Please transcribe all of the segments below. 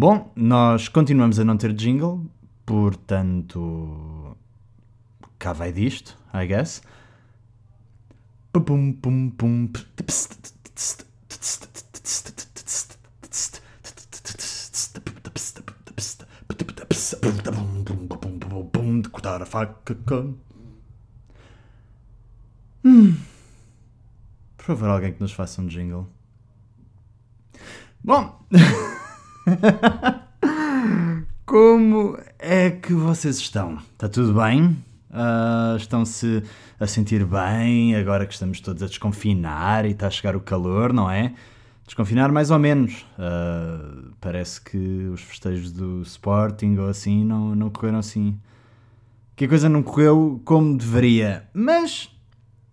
Bom, nós continuamos a não ter jingle, portanto. cá vai disto, I guess. Pum pum pum. De cortar a faca com. Hum. Por favor, alguém que nos faça um jingle. Bom. Como é que vocês estão? Está tudo bem? Uh, Estão-se a sentir bem agora que estamos todos a desconfinar e está a chegar o calor, não é? Desconfinar mais ou menos. Uh, parece que os festejos do Sporting ou assim não, não correram assim. Que a coisa não correu como deveria. Mas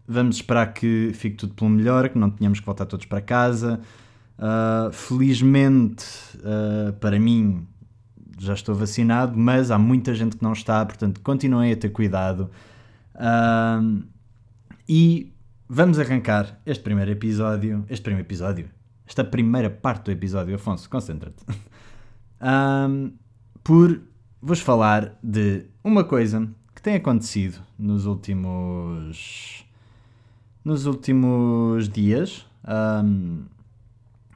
vamos esperar que fique tudo pelo melhor, que não tenhamos que voltar todos para casa. Uh, felizmente, uh, para mim, já estou vacinado, mas há muita gente que não está, portanto, continuem a ter cuidado. Uh, e vamos arrancar este primeiro episódio. Este primeiro episódio? Esta primeira parte do episódio, Afonso, concentra-te. por vos falar de uma coisa que tem acontecido nos últimos. nos últimos dias.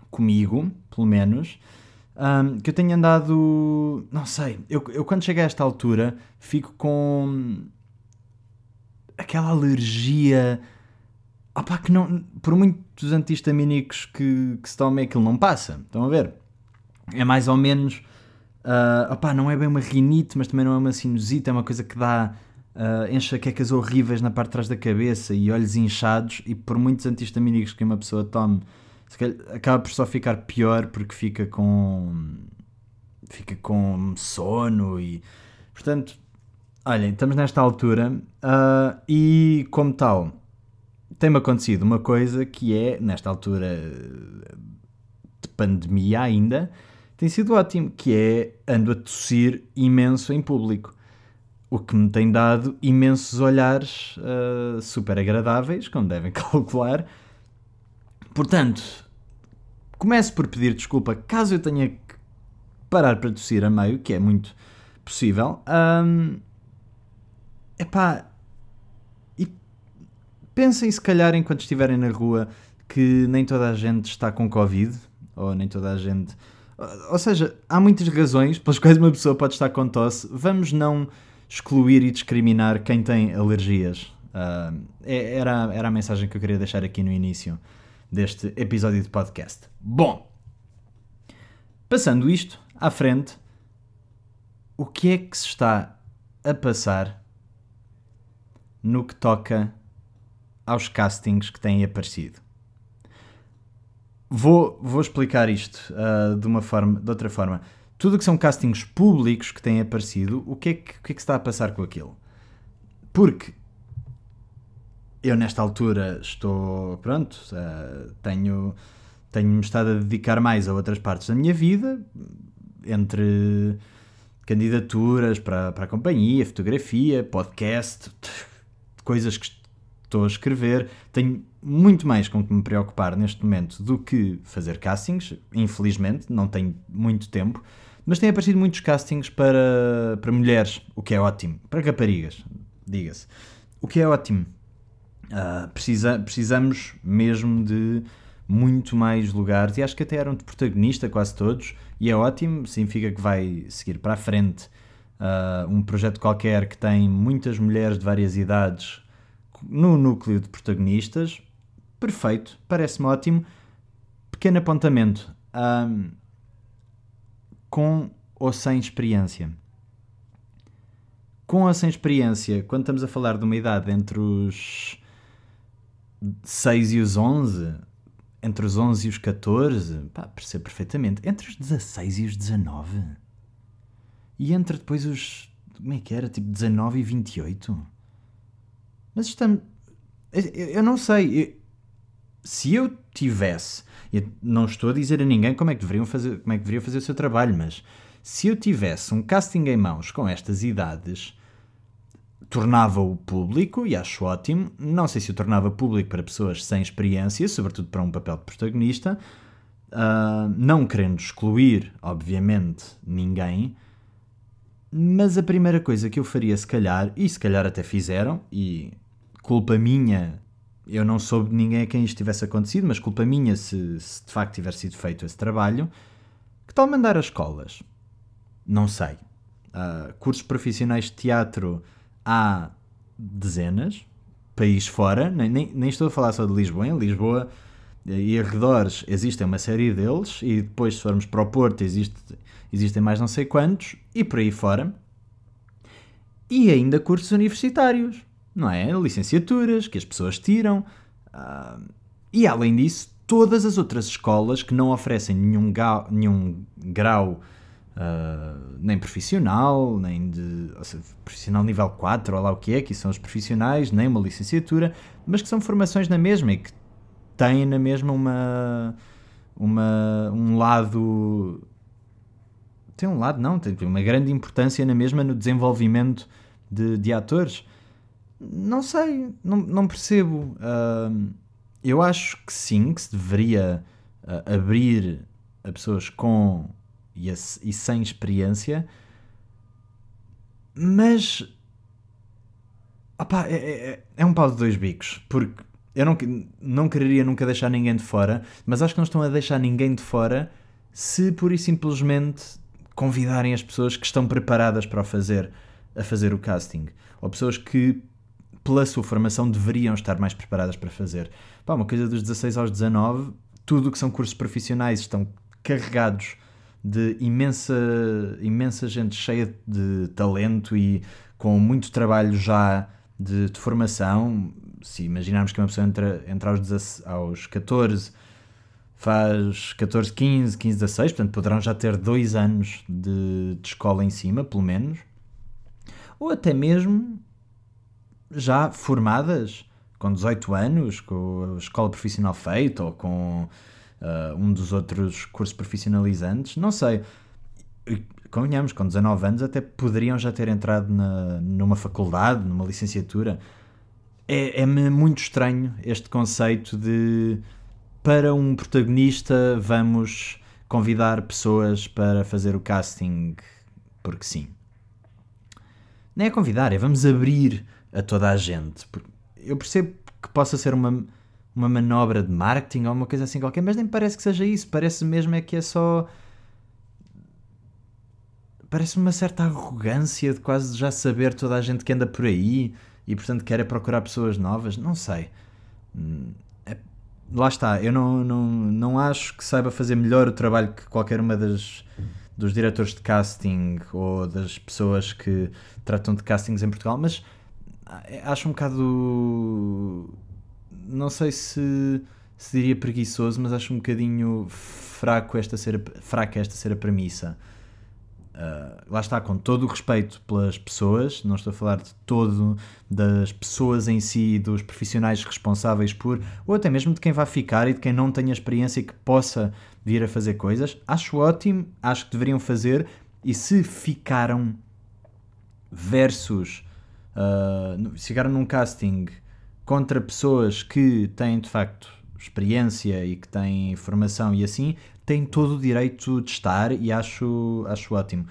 Comigo, pelo menos, um, que eu tenho andado. Não sei, eu, eu quando chego a esta altura fico com aquela alergia. Opá, que não, por muitos antihistamínicos que, que se tomem, aquilo não passa. Estão a ver? É mais ou menos. Uh, opá, não é bem uma rinite, mas também não é uma sinusite, é uma coisa que dá uh, enxaquecas horríveis na parte de trás da cabeça e olhos inchados. E por muitos antihistamínicos que uma pessoa tome acaba por só ficar pior porque fica com fica com sono e portanto olhem, estamos nesta altura uh, e como tal tem-me acontecido uma coisa que é nesta altura de pandemia ainda tem sido ótimo, que é ando a tossir imenso em público o que me tem dado imensos olhares uh, super agradáveis, como devem calcular, Portanto, começo por pedir desculpa caso eu tenha que parar para tossir a meio, que é muito possível. Um, epá, e pensem se calhar enquanto estiverem na rua que nem toda a gente está com Covid, ou nem toda a gente. Ou seja, há muitas razões pelas quais uma pessoa pode estar com tosse. Vamos não excluir e discriminar quem tem alergias. Uh, era, era a mensagem que eu queria deixar aqui no início deste episódio de podcast. Bom, passando isto à frente, o que é que se está a passar no que toca aos castings que têm aparecido? Vou, vou explicar isto uh, de uma forma, de outra forma. Tudo que são castings públicos que têm aparecido, o que é que, o que, é que está a passar com aquilo? Porque eu nesta altura estou, pronto, uh, tenho, tenho-me estado a dedicar mais a outras partes da minha vida, entre candidaturas para, para a companhia, fotografia, podcast, coisas que estou a escrever. Tenho muito mais com que me preocupar neste momento do que fazer castings, infelizmente, não tenho muito tempo, mas têm aparecido muitos castings para, para mulheres, o que é ótimo, para raparigas, diga-se, o que é ótimo Uh, precisa, precisamos mesmo de muito mais lugares e acho que até eram de protagonista quase todos e é ótimo, significa que vai seguir para a frente. Uh, um projeto qualquer que tem muitas mulheres de várias idades no núcleo de protagonistas perfeito, parece-me ótimo. Pequeno apontamento com ou sem experiência? Com ou sem experiência, quando estamos a falar de uma idade entre os 6 e os 11, entre os 11 e os 14, pá, percebo perfeitamente. Entre os 16 e os 19. E entre depois os. Como é que era? Tipo 19 e 28. Mas estamos. Eu não sei. Eu, se eu tivesse. Eu não estou a dizer a ninguém como é que deveriam fazer, como é que deveria fazer o seu trabalho, mas se eu tivesse um casting em mãos com estas idades tornava-o público, e acho ótimo. Não sei se o tornava público para pessoas sem experiência, sobretudo para um papel de protagonista, Uh, não querendo excluir, obviamente, ninguém, mas a primeira coisa que eu faria, se calhar, e se calhar até fizeram, e culpa minha, eu não soube de ninguém a quem isto tivesse acontecido, mas culpa minha se, se de facto tiver sido feito esse trabalho, que tal mandar as escolas? Não sei. Uh, cursos profissionais de teatro há dezenas, país fora, nem, nem, nem, estou a falar só de Lisboa, em Lisboa e arredores existem uma série deles, e depois se formos para o Porto existe, existem mais não sei quantos, e por aí fora. E ainda cursos universitários, não é? Licenciaturas que as pessoas tiram. Uh, e além disso, todas as outras escolas que não oferecem nenhum, ga, nenhum grau uh, nem profissional, nem de seja, profissional nível 4, ou lá o que é, que são os profissionais, nem uma licenciatura, mas que são formações na mesma e que têm na mesma uma, uma, um lado. Tem um lado, não, tem uma grande importância na mesma no desenvolvimento de, de atores. Não sei, não, não percebo. Uh, eu acho que sim, que se deveria uh, abrir a pessoas com e, e sem experiência, mas opá, é, é, é um pau de dois bicos, porque eu não, não quereria nunca deixar ninguém de fora, mas acho que não estão a deixar ninguém de fora se pura e simplesmente convidarem as pessoas que estão preparadas para o fazer, a fazer o casting, ou pessoas que pela sua formação deveriam estar mais preparadas para fazer. Pá, uma coisa dos 16 aos 19, tudo o que são cursos profissionais estão carregados de imensa, imensa gente cheia de talento e com muito trabalho já de, de formação, se imaginarmos que uma pessoa entra, entra aos, aos 14, faz 14, 15, 15, 16, portanto poderão já ter dois anos de, de escola em cima, pelo menos, ou até mesmo já formadas com 18 anos, com a escola profissional feita ou com uh, um dos outros cursos profissionalizantes, não sei. Convenhamos, com 19 anos até poderiam já ter entrado na, numa faculdade, numa licenciatura é-me é muito estranho este conceito de para um protagonista vamos convidar pessoas para fazer o casting porque sim. Nem é convidar, é vamos abrir a toda a gente. Eu percebo que possa ser uma, uma manobra de marketing ou uma coisa assim qualquer, mas nem parece que seja isso. Parece mesmo é que é só. Parece uma certa arrogância de quase já saber toda a gente que anda por aí e portanto quer é procurar pessoas novas, não sei. Hum, é, lá está, eu não, não, não acho que saiba fazer melhor o trabalho que qualquer uma das dos diretores de casting ou das pessoas que tratam de castings em Portugal, mas ah, acho um bocado não sei se, se diria preguiçoso, mas acho um bocadinho fraco esta ser, fraca esta ser a premissa. Uh, lá está, com todo o respeito pelas pessoas, não estou a falar de todo das pessoas em si, dos profissionais responsáveis por, ou até mesmo de quem vai ficar e de quem não tenha experiência e que possa vir a fazer coisas. Acho ótimo, acho que deveriam fazer, e se ficaram versus uh, ficaram num casting contra pessoas que têm de facto experiência e que têm formação e assim, tem todo o direito de estar e acho, acho ótimo.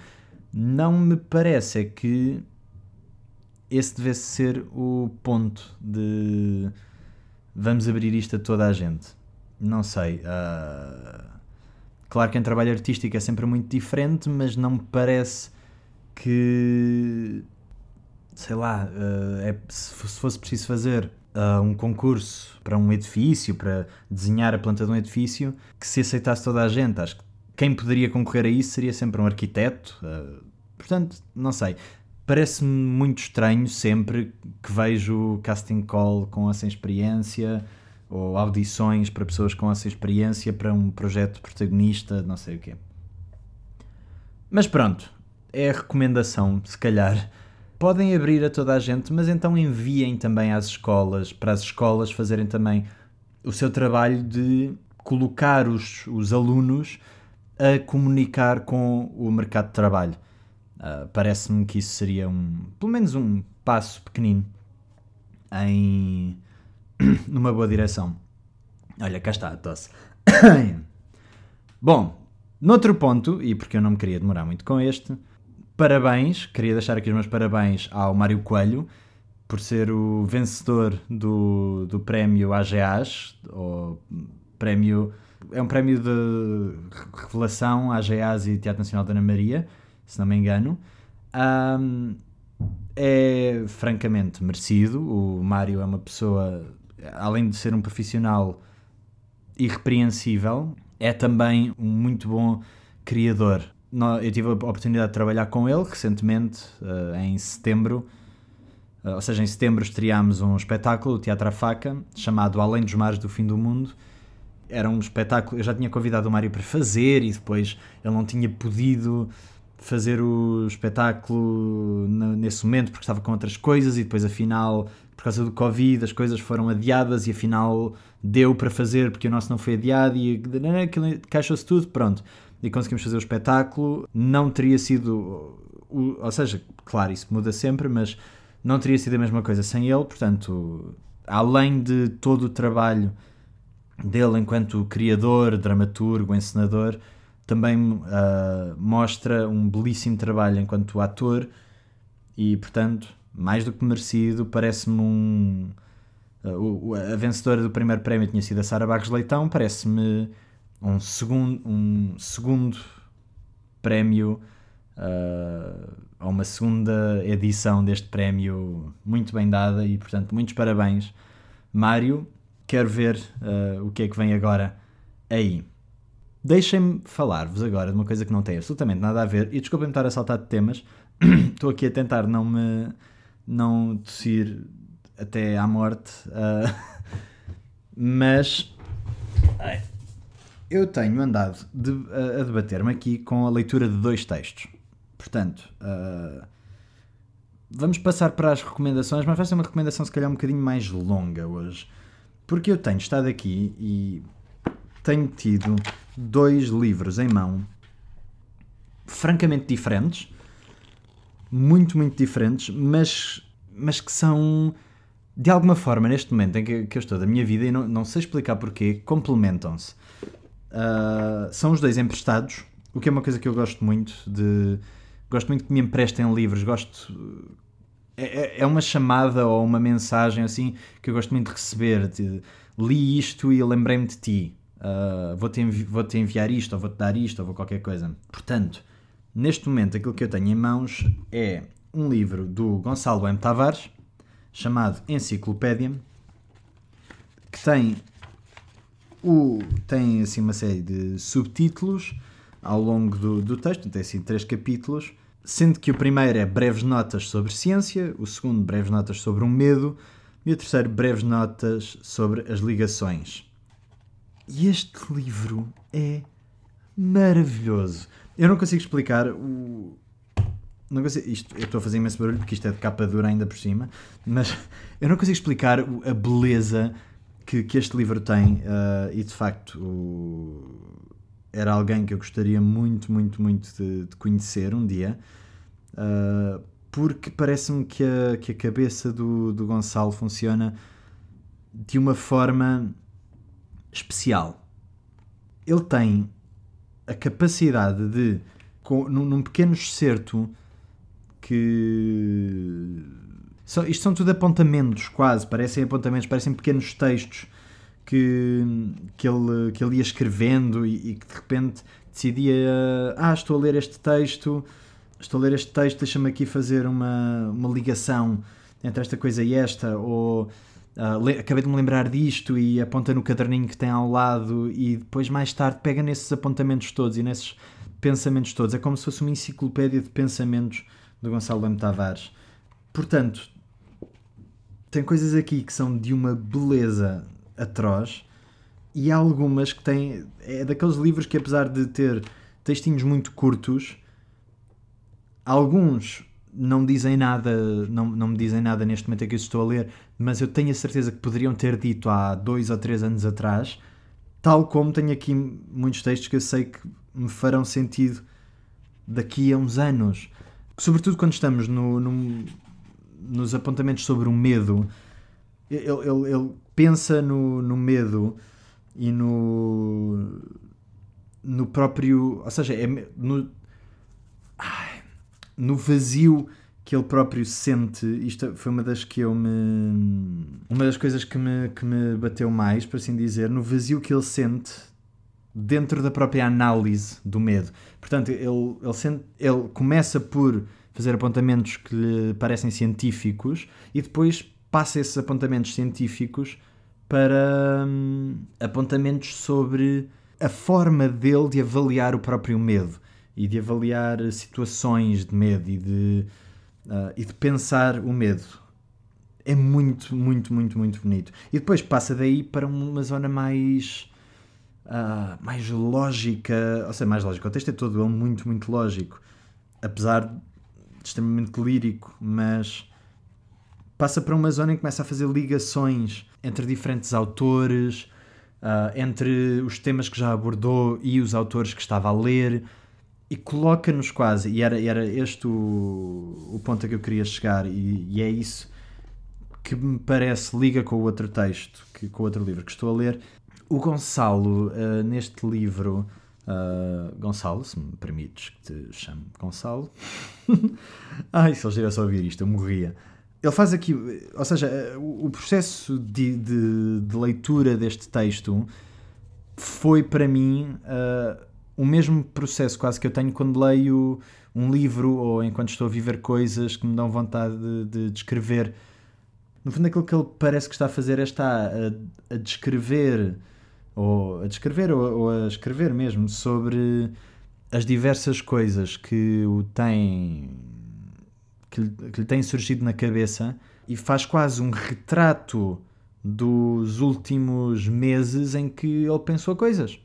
Não me parece é que esse devesse ser o ponto de vamos abrir isto a toda a gente. Não sei. Uh, claro que em trabalho artístico é sempre muito diferente, mas não me parece que sei lá, uh, é, se fosse preciso fazer uh, um concurso para um edifício, para desenhar a planta de um edifício, que se aceitasse toda a gente. Acho que quem poderia concorrer a isso seria sempre um arquiteto. Uh, portanto, não sei. Parece-me muito estranho sempre que vejo casting call com essa experiência ou audições para pessoas com essa experiência para um projeto protagonista, não sei o quê. Mas pronto, é a recomendação, se calhar, podem abrir a toda a gente, mas então enviem também às escolas, para as escolas fazerem também o seu trabalho de colocar os, os alunos a comunicar com o mercado de trabalho. Uh, Parece-me que isso seria um, pelo menos um passo pequenino em numa boa direção. Olha, cá está a tosse. Bom, noutro ponto, e porque eu não me queria demorar muito com este, parabéns, queria deixar aqui os meus parabéns ao Mário Coelho por ser o vencedor do, do prémio AGAs, ou prémio, é um prémio de revelação AGAs e Teatro Nacional da Ana Maria, se não me engano. Um, é francamente merecido. O Mário é uma pessoa, além de ser um profissional irrepreensível, é também um muito bom criador. Eu tive a oportunidade de trabalhar com ele recentemente, eh, em setembro, eh, ou seja, em setembro estreámos um espetáculo, o Teatro à Faca, chamado Além dos Mares do Fim do Mundo. Era um espetáculo, eu já tinha convidado o Mário para fazer e depois ele não tinha podido fazer o espetáculo nesse momento porque estava com outras coisas e depois afinal por causa do Covid as coisas foram adiadas e afinal deu para fazer porque o nosso não foi adiado e encaixou-se tudo, pronto. E conseguimos fazer o espetáculo. Não teria sido. Ou seja, claro, isso muda sempre, mas não teria sido a mesma coisa sem ele. Portanto, além de todo o trabalho dele enquanto criador, dramaturgo, encenador, também uh, mostra um belíssimo trabalho enquanto ator e, portanto, mais do que merecido, parece-me um. Uh, a vencedora do primeiro prémio tinha sido a Sara Barros Leitão, parece-me um segundo, um segundo prémio uh, uma segunda edição deste prémio muito bem dada e, portanto, muitos parabéns, Mário. Quero ver uh, o que é que vem agora aí. Deixem-me falar-vos agora de uma coisa que não tem absolutamente nada a ver, e desculpem-me estar a saltar de temas, estou aqui a tentar não me não tossir até à morte, uh, mas ai, eu tenho andado de, a, a debater-me aqui com a leitura de dois textos. Portanto, uh, vamos passar para as recomendações, mas vai ser uma recomendação se calhar um bocadinho mais longa hoje, porque eu tenho estado aqui e tenho tido dois livros em mão francamente diferentes, muito, muito diferentes, mas, mas que são de alguma forma, neste momento em que, que eu estou da minha vida, e não, não sei explicar porquê, complementam-se. Uh, são os dois emprestados, o que é uma coisa que eu gosto muito de. Gosto muito que me emprestem livros, gosto. É, é, é uma chamada ou uma mensagem assim que eu gosto muito de receber. De, li isto e lembrei-me de ti uh, vou-te vou enviar isto, ou vou-te dar isto, ou vou qualquer coisa. Portanto, neste momento aquilo que eu tenho em mãos é um livro do Gonçalo M. Tavares, chamado Enciclopédia, que tem, o, tem assim uma série de subtítulos ao longo do, do texto, tem assim três capítulos, sendo que o primeiro é breves notas sobre ciência, o segundo breves notas sobre o medo e o terceiro breves notas sobre as ligações. E este livro é maravilhoso. Eu não consigo explicar o. Não consigo, isto, eu estou a fazer imenso barulho porque isto é de capa dura ainda por cima, mas eu não consigo explicar a beleza que, que este livro tem uh, e de facto o, era alguém que eu gostaria muito, muito, muito de, de conhecer um dia, uh, porque parece-me que a, que a cabeça do, do Gonçalo funciona de uma forma especial. Ele tem a capacidade de, com, num, num pequeno excerto, que. São, isto são tudo apontamentos, quase, parecem apontamentos, parecem pequenos textos que, que, ele, que ele ia escrevendo e, e que de repente decidia: Ah, estou a ler este texto, estou a ler este texto, deixa-me aqui fazer uma, uma ligação entre esta coisa e esta, ou Uh, acabei de me lembrar disto e aponta no caderninho que tem ao lado e depois mais tarde pega nesses apontamentos todos e nesses pensamentos todos. É como se fosse uma enciclopédia de pensamentos do Gonçalo M. Tavares. Portanto, tem coisas aqui que são de uma beleza atroz e há algumas que têm. É daqueles livros que, apesar de ter textinhos muito curtos, alguns não dizem nada, não, não me dizem nada neste momento em que eu estou a ler, mas eu tenho a certeza que poderiam ter dito há dois ou três anos atrás, tal como tenho aqui muitos textos que eu sei que me farão sentido daqui a uns anos. Sobretudo quando estamos no, no nos apontamentos sobre o medo, ele, ele, ele pensa no, no medo e no no próprio. Ou seja, é no, no vazio que ele próprio sente. Isto foi uma das que eu me. Uma das coisas que me, que me bateu mais, por assim dizer, no vazio que ele sente dentro da própria análise do medo. Portanto, ele, ele, sente, ele começa por fazer apontamentos que lhe parecem científicos e depois passa esses apontamentos científicos para hum, apontamentos sobre a forma dele de avaliar o próprio medo e de avaliar situações de medo e de, uh, e de pensar o medo. É muito, muito, muito, muito bonito. E depois passa daí para uma zona mais. Uh, mais lógica, ou seja, mais lógica. O texto é todo ele muito, muito lógico, apesar extremamente lírico, mas passa para uma zona em que começa a fazer ligações entre diferentes autores, uh, entre os temas que já abordou e os autores que estava a ler e coloca-nos quase, e era, era este o, o ponto a que eu queria chegar, e, e, é isso que me parece liga com o outro texto, que, com o outro livro que estou a ler. O Gonçalo, uh, neste livro, uh, Gonçalo, se me permites que te chame Gonçalo, ai, se ele estivesse a ouvir isto, eu morria. Ele faz aqui, ou seja, o processo de, de, de leitura deste texto foi para mim uh, o mesmo processo quase que eu tenho quando leio um livro ou enquanto estou a viver coisas que me dão vontade de, de descrever. No fundo, aquilo que ele parece que está a fazer é estar a, a descrever, ou a descrever, ou, ou, a escrever mesmo, sobre as diversas coisas que o têm que, que lhe têm surgido na cabeça e faz quase um retrato dos últimos meses em que ele pensou coisas.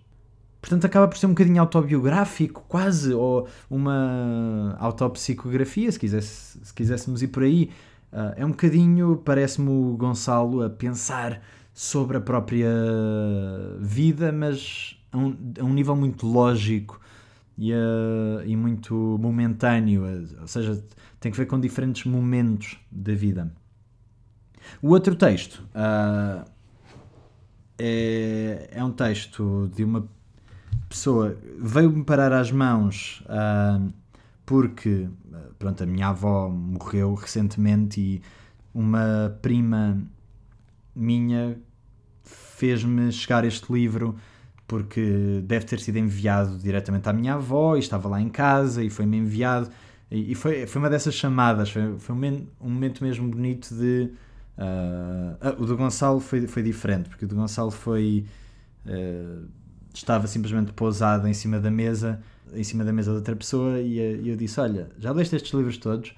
Portanto, acaba por ser um bocadinho autobiográfico, quase, ou uma autopsicografia, se, quisesse, se quiséssemos ir por aí. Uh, é um bocadinho, parece-me o Gonçalo a pensar sobre a própria vida, mas a um, a um nível muito lógico e, uh, e muito momentâneo, ou seja, tem que ver com diferentes momentos da vida. O outro texto uh, é, é um texto de uma pessoa veio-me parar às mãos uh, porque pronto, a minha avó morreu recentemente e uma prima minha fez-me chegar este livro porque deve ter sido enviado diretamente à minha avó e estava lá em casa e foi-me enviado e, foi, foi uma dessas chamadas foi, foi um, um momento mesmo bonito de uh, o do Gonçalo foi, foi diferente porque o do Gonçalo foi uh, estava simplesmente pousado em cima da mesa, em cima da mesa de outra pessoa, e, e eu disse: Olha, já leste estes livros todos?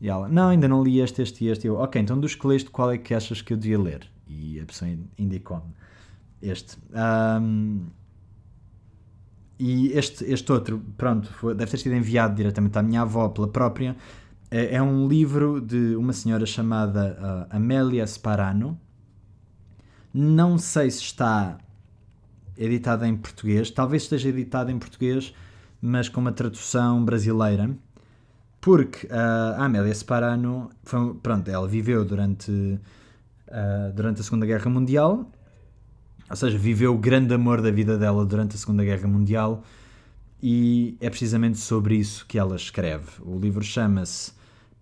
E ela: Não, ainda não li este, este e este. Eu: Ok, então dos que leste, qual é que achas que eu devia ler? E a pessoa indicou-me este. Um, e este, este outro, pronto, foi, deve ter sido enviado diretamente à minha avó pela própria. É, é um livro de uma senhora chamada uh, Amélia Sparano. Não sei se está editada em português. Talvez esteja editada em português, mas com uma tradução brasileira. Porque uh, a Amélia Separano, foi, pronto, ela viveu durante, uh, durante a Segunda Guerra Mundial, ou seja, viveu o grande amor da vida dela durante a Segunda Guerra Mundial, e é precisamente sobre isso que ela escreve. O livro chama-se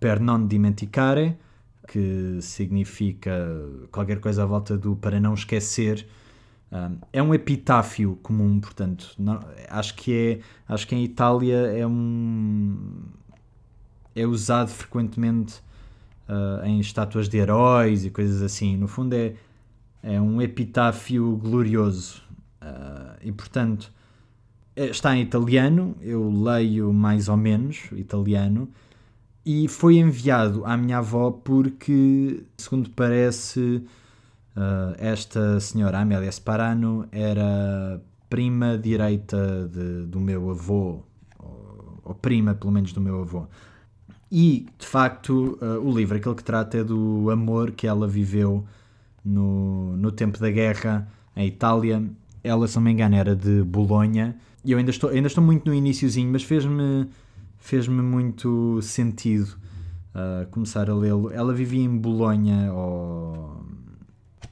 Per non dimenticare, que significa qualquer coisa à volta do para não esquecer, um, é um epitáfio comum, portanto, não, acho que é, acho que em Itália é um é usado frequentemente uh, em estátuas de heróis e coisas assim. No fundo é é um epitáfio glorioso uh, e portanto é, está em italiano. Eu leio mais ou menos italiano e foi enviado à minha avó porque, segundo parece Uh, esta senhora, Amélia Sparano, era prima direita de, do meu avô, ou, ou, prima pelo menos do meu avô. E, de facto, uh, o livro, aquele que trata é do amor que ela viveu no, no tempo da guerra em Itália. Ela, se não me engano, era de Bolonha. E eu ainda estou, ainda estou muito no iníciozinho, mas fez-me fez muito sentido uh, começar a lê-lo. Ela vivia em Bolonha, ou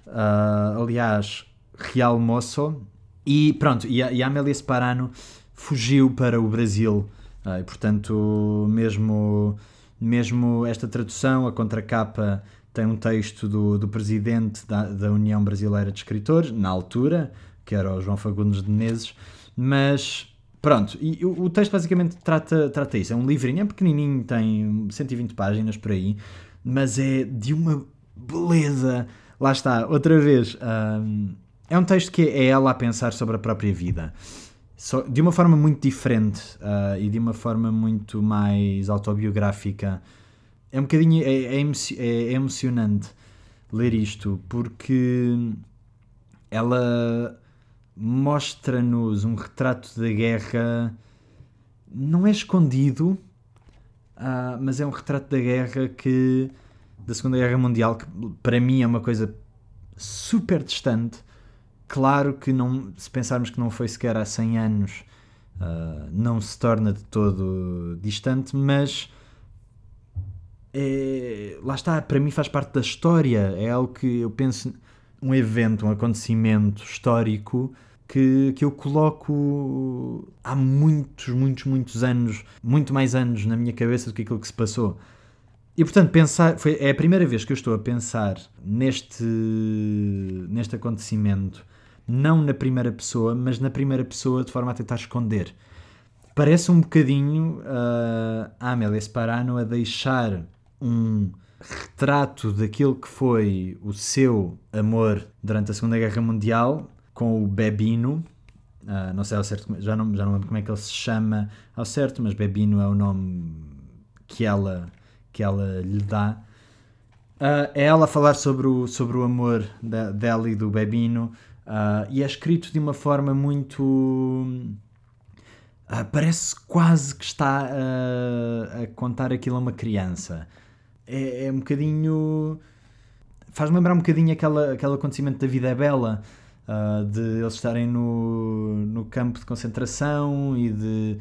Uh, aliás, Real Moço E pronto, e a, e a Amélia Separano fugiu para o Brasil. Uh, e, portanto, mesmo, mesmo esta tradução, a contracapa tem um texto do, do presidente da, da União Brasileira de Escritores, na altura, que era o João Fagundes de Menezes, mas pronto, e o, texto basicamente trata, trata isso. É um livrinho, é pequenininho, tem 120 páginas por aí, mas é de uma beleza. Lá está, outra vez, um, é um texto que é ela a pensar sobre a própria vida. So, de uma forma muito diferente uh, e de uma forma muito mais autobiográfica. É um bocadinho é, é, é emocionante ler isto porque ela mostra-nos um retrato da guerra não é escondido uh, mas é um retrato da guerra que da Segunda Guerra Mundial que para mim é uma coisa super distante claro que não se pensarmos que não foi sequer há 100 anos uh, não se torna de todo distante mas é, lá está, para mim faz parte da história, é algo que eu penso, um evento, um acontecimento histórico que, que eu coloco há muitos, muitos, muitos anos, muito mais anos na minha cabeça do que aquilo que se passou. E portanto, pensar, foi, é a primeira vez que eu estou a pensar neste, neste acontecimento, não na primeira pessoa, mas na primeira pessoa de forma a tentar esconder. Parece um bocadinho uh, a Amélia Sparano a deixar um retrato daquilo que foi o seu amor durante a Segunda Guerra Mundial com o Bebino. Uh, não sei ao certo, já não, já não lembro como é que ele se chama ao certo, mas Bebino é o nome que ela, que ela lhe dá. Uh, é ela a falar sobre o, sobre o amor dela e do Bebino, uh, e é escrito de uma forma muito. Uh, parece quase que está a contar aquilo a uma criança é, é um bocadinho. faz-me lembrar um bocadinho aquela, aquele acontecimento da Vida é Bela, uh, de eles estarem no, no campo de concentração e de.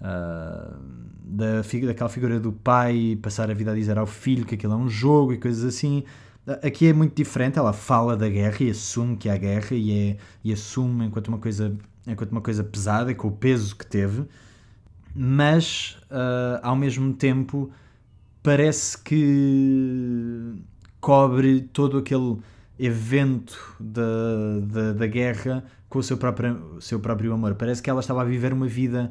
Uh, da, daquela figura do pai passar a vida a dizer ao filho que aquilo é um jogo e coisas assim. Aqui é muito diferente, ela fala da guerra e assume que há guerra e, é, e assume enquanto uma coisa enquanto uma coisa pesada, com o peso que teve, mas uh, ao mesmo tempo parece que cobre todo aquele evento da, da, da guerra com o seu próprio, seu próprio amor. Parece que ela estava a viver uma vida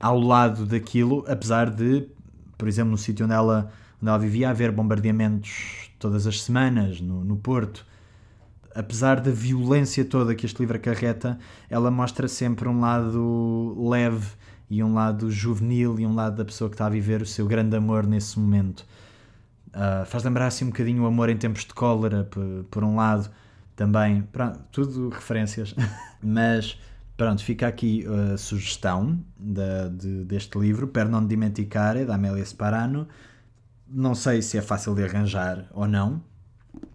ao lado daquilo, apesar de, por exemplo, no sítio onde ela, onde ela vivia, haver bombardeamentos todas as semanas no, no Porto. Apesar da violência toda que este livro acarreta, ela mostra sempre um lado leve e um lado juvenil e um lado da pessoa que está a viver o seu grande amor nesse momento. Uh, faz lembrar assim um bocadinho o amor em tempos de cólera, por, um lado, também. Pronto, tudo referências. Mas pronto, fica aqui a sugestão de, de, deste livro, Per non dimenticare, da Amélia Sparano. Não sei se é fácil de arranjar ou não,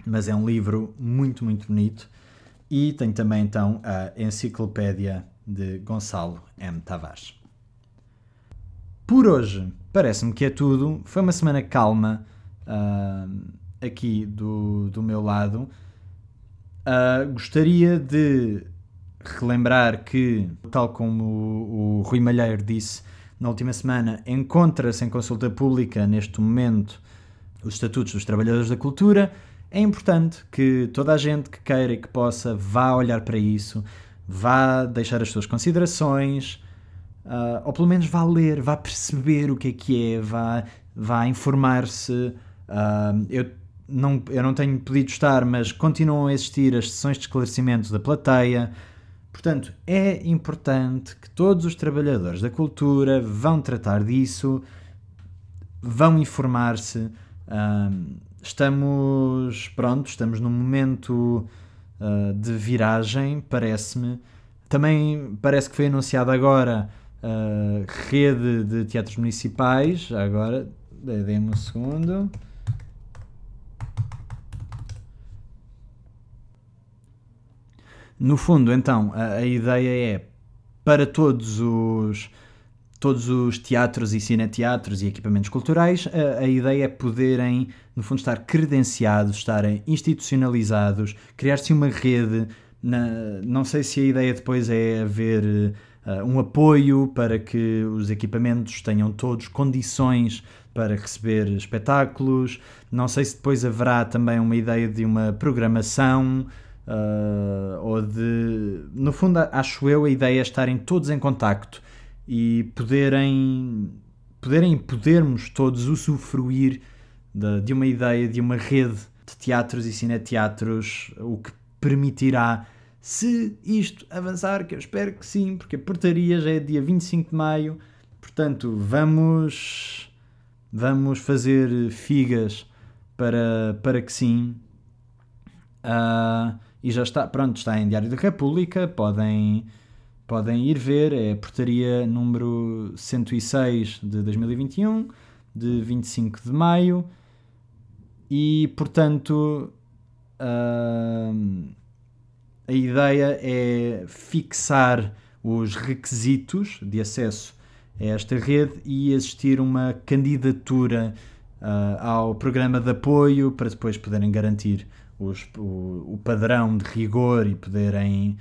mas é um livro muito, muito bonito. E tem também então a Enciclopédia de Gonçalo M. Tavares. Por hoje, parece-me que é tudo. Foi uma semana calma uh, aqui do, do meu lado. Uh, gostaria de relembrar que, tal como o, o Rui Malheiro disse na última semana, encontra-se em consulta pública neste momento os Estatutos dos Trabalhadores da Cultura. É importante que toda a gente que queira e que possa vá olhar para isso, vá deixar as suas considerações, uh, ou pelo menos vá ler, vá perceber o que é que é, vá, vá informar-se. Uh, eu, não, eu não tenho podido estar, mas continuam a existir as sessões de esclarecimento da plateia. Portanto, é importante que todos os trabalhadores da cultura vão tratar disso, vão informar-se. Estamos, pronto, estamos num momento uh, de viragem, parece-me. Também parece que foi anunciado agora uh, rede de teatros municipais. Agora, dê-me um segundo. No fundo, então, a, a, ideia é para todos os todos os teatros e cineteatros e equipamentos culturais, a, a ideia é poderem, no fundo, estar credenciados, estarem institucionalizados, criar-se uma rede Na, não sei se a ideia depois é haver uh, um apoio para que os equipamentos tenham todos condições para receber espetáculos. Não sei se depois haverá também uma ideia de uma programação uh, ou de. No fundo, acho eu, a ideia é estarem todos em contacto e poderem, poderem podermos todos usufruir de, de uma ideia, de uma rede de teatros e cineteatros, o que permitirá, se isto avançar, que eu espero que sim, porque a portaria já é dia 25 de maio, portanto, vamos vamos fazer figas para, para que sim. Uh, e já está, pronto, está em Diário da República, podem, podem ir ver, é portaria número 106 de 2021, de 25 de maio, e portanto uh, a ideia é fixar os requisitos de acesso a esta rede e existir uma candidatura uh, ao programa de apoio para depois poderem garantir os, o, o, padrão de rigor e poderem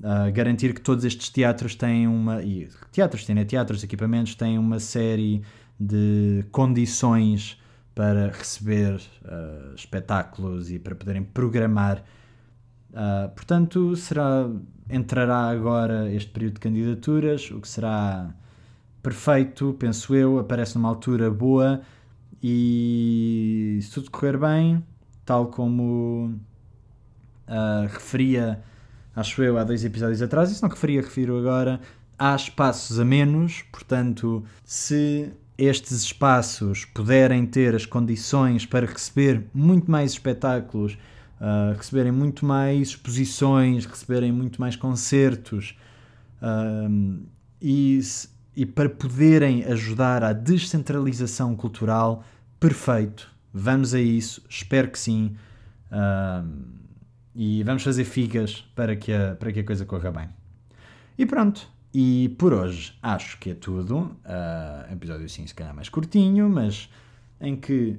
uh, garantir que todos estes teatros têm uma. E teatros, teatros, equipamentos têm uma série de condições para receber uh, espetáculos e para poderem programar. Uh, portanto, será, entrará agora este período de candidaturas, o que será perfeito, penso eu, aparece numa altura boa e se tudo correr bem, tal como uh, referia, acho eu, há dois episódios atrás, e se não referia, refiro agora, há espaços a menos, portanto, se estes espaços puderem ter as condições para receber muito mais espetáculos, uh, receberem muito mais exposições, receberem muito mais concertos, uh, e e para poderem ajudar à descentralização cultural, perfeito. Vamos a isso, espero que sim. Uh, e vamos fazer figas para que, a, para que a coisa corra bem. E pronto. E por hoje acho que é tudo. Uh, episódio sim, se calhar mais curtinho, mas em que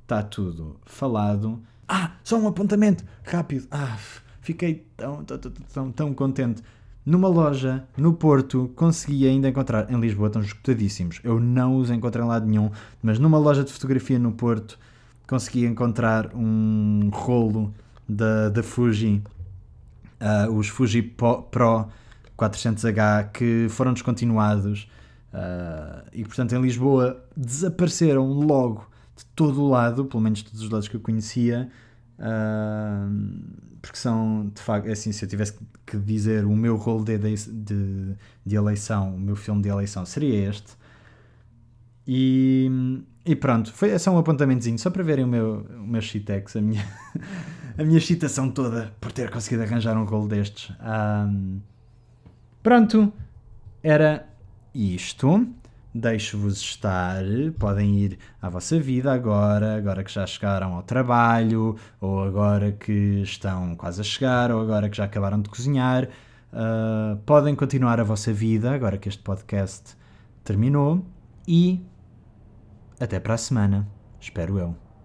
está tudo falado. Ah, só um apontamento rápido. Ah, fiquei tão, tão, tão, tão contente numa loja no Porto consegui ainda encontrar, em Lisboa estão esgotadíssimos, eu não os encontrei em lado nenhum, mas numa loja de fotografia no Porto consegui encontrar um rolo da, da Fuji, uh, os Fuji Pro 400H que foram descontinuados uh, e portanto em Lisboa desapareceram logo de todo o lado, pelo menos todos os lados que eu conhecia. Porque são, de facto, é assim, se eu tivesse que dizer o meu rolo de, de, de eleição, o meu filme de eleição seria este. E, e pronto, foi é só um apontamentozinho, só para verem o meu, o meu shitex, a minha, a minha excitação toda por ter conseguido arranjar um rolo destes. Um, pronto, era isto deixo-vos estar, podem ir à vossa vida agora, agora que já chegaram ao trabalho, ou agora que estão quase a chegar, ou agora que já acabaram de cozinhar. Uh, podem continuar a vossa vida agora que este podcast terminou e até para a semana, espero eu.